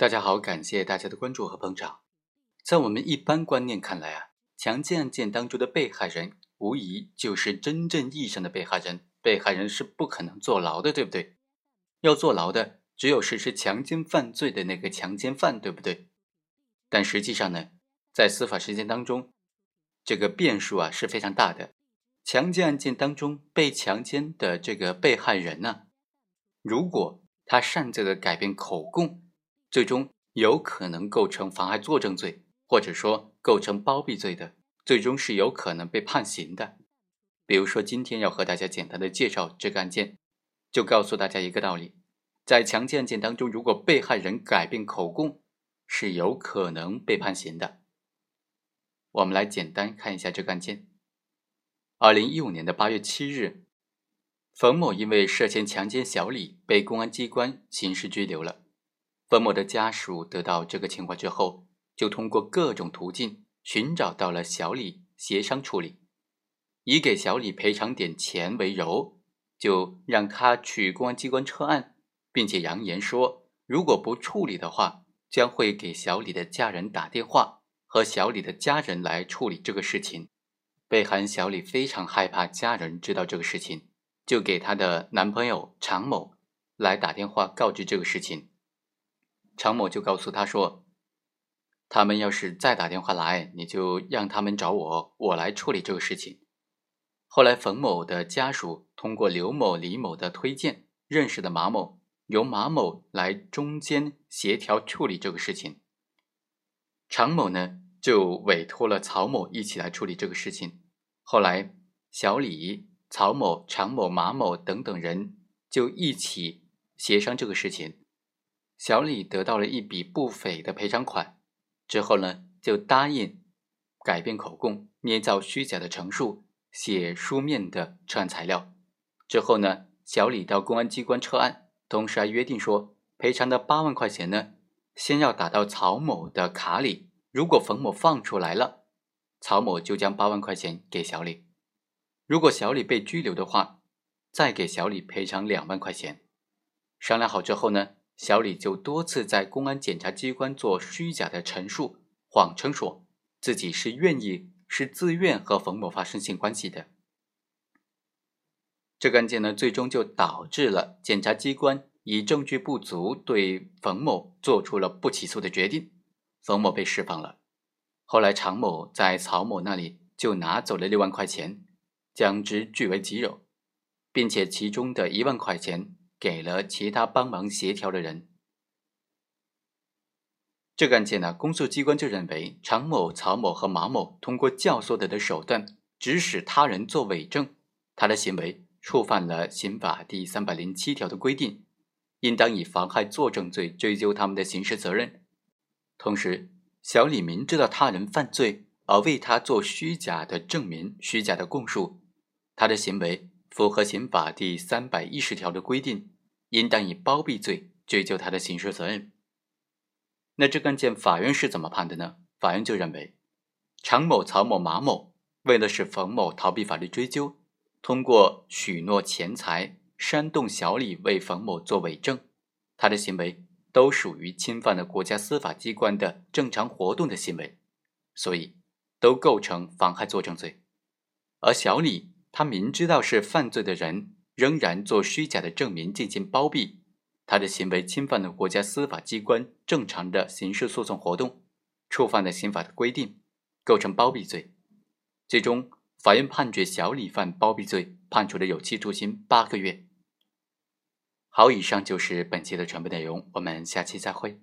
大家好，感谢大家的关注和捧场。在我们一般观念看来啊，强奸案件当中的被害人无疑就是真正意义上的被害人，被害人是不可能坐牢的，对不对？要坐牢的只有实施强奸犯罪的那个强奸犯，对不对？但实际上呢，在司法实践当中，这个变数啊是非常大的。强奸案件当中被强奸的这个被害人呢，如果他擅自的改变口供，最终有可能构成妨害作证罪，或者说构成包庇罪的，最终是有可能被判刑的。比如说，今天要和大家简单的介绍这个案件，就告诉大家一个道理：在强奸案件当中，如果被害人改变口供，是有可能被判刑的。我们来简单看一下这个案件。二零一五年的八月七日，冯某因为涉嫌强奸小李，被公安机关刑事拘留了。冯某的家属得到这个情况之后，就通过各种途径寻找到了小李，协商处理，以给小李赔偿点钱为由，就让他去公安机关撤案，并且扬言说，如果不处理的话，将会给小李的家人打电话，和小李的家人来处理这个事情。被害人小李非常害怕家人知道这个事情，就给她的男朋友常某来打电话告知这个事情。常某就告诉他说：“他们要是再打电话来，你就让他们找我，我来处理这个事情。”后来，冯某的家属通过刘某、李某的推荐，认识的马某，由马某来中间协调处理这个事情。常某呢？就委托了曹某一起来处理这个事情。后来，小李、曹某、常某、马某等等人就一起协商这个事情。小李得到了一笔不菲的赔偿款，之后呢，就答应改变口供、捏造虚假的陈述、写书面的撤案材料。之后呢，小李到公安机关撤案，同时还约定说，赔偿的八万块钱呢，先要打到曹某的卡里。如果冯某放出来了，曹某就将八万块钱给小李；如果小李被拘留的话，再给小李赔偿两万块钱。商量好之后呢，小李就多次在公安检察机关做虚假的陈述，谎称说自己是愿意、是自愿和冯某发生性关系的。这个案件呢，最终就导致了检察机关以证据不足，对冯某做出了不起诉的决定。冯某被释放了，后来常某在曹某那里就拿走了六万块钱，将之据为己有，并且其中的一万块钱给了其他帮忙协调的人。这个案件呢，公诉机关就认为常某、曹某和马某通过教唆的的手段指使他人作伪证，他的行为触犯了刑法第三百零七条的规定，应当以妨害作证罪追究他们的刑事责任。同时，小李明知道他人犯罪而为他做虚假的证明、虚假的供述，他的行为符合刑法第三百一十条的规定，应当以包庇罪追究他的刑事责任。那这个案件法院是怎么判的呢？法院就认为，常某、曹某、马某为了使冯某逃避法律追究，通过许诺钱财煽动小李为冯某做伪证，他的行为。都属于侵犯了国家司法机关的正常活动的行为，所以都构成妨害作证罪。而小李他明知道是犯罪的人，仍然做虚假的证明进行包庇，他的行为侵犯了国家司法机关正常的刑事诉讼活动，触犯了刑法的规定，构成包庇罪。最终，法院判决小李犯包庇罪，判处了有期徒刑八个月。好，以上就是本期的全部内容，我们下期再会。